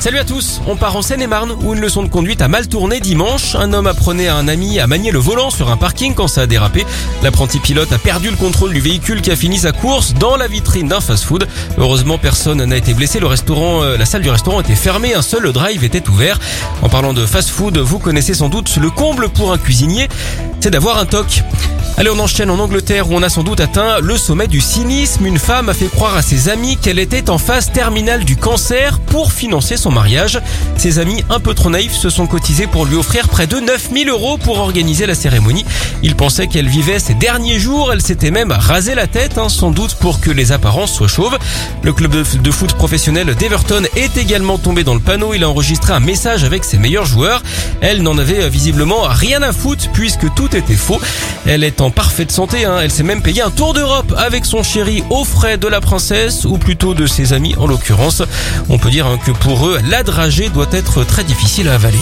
Salut à tous, on part en Seine-et-Marne où une leçon de conduite a mal tourné dimanche. Un homme apprenait à un ami à manier le volant sur un parking quand ça a dérapé. L'apprenti pilote a perdu le contrôle du véhicule qui a fini sa course dans la vitrine d'un fast-food. Heureusement, personne n'a été blessé. Le restaurant, euh, la salle du restaurant était fermée, un seul drive était ouvert. En parlant de fast-food, vous connaissez sans doute le comble pour un cuisinier, c'est d'avoir un toc. Allez, on enchaîne en Angleterre où on a sans doute atteint le sommet du cynisme. Une femme a fait croire à ses amis qu'elle était en phase terminale du cancer pour financer son mariage. Ses amis, un peu trop naïfs, se sont cotisés pour lui offrir près de 9000 euros pour organiser la cérémonie. Ils pensaient qu'elle vivait ses derniers jours. Elle s'était même rasé la tête, hein, sans doute pour que les apparences soient chauves. Le club de foot professionnel d'Everton est également tombé dans le panneau. Il a enregistré un message avec ses meilleurs joueurs. Elle n'en avait visiblement rien à foutre puisque tout était faux. Elle est en parfaite santé. Hein. Elle s'est même payé un tour d'Europe avec son chéri aux frais de la princesse, ou plutôt de ses amis en l'occurrence. On peut dire hein, que pour eux, la dragée doit être très difficile à avaler.